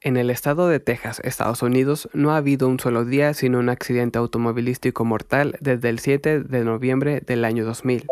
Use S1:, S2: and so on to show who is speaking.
S1: En el estado de Texas, Estados Unidos, no ha habido un solo día sin un accidente automovilístico mortal desde el 7 de noviembre del año 2000.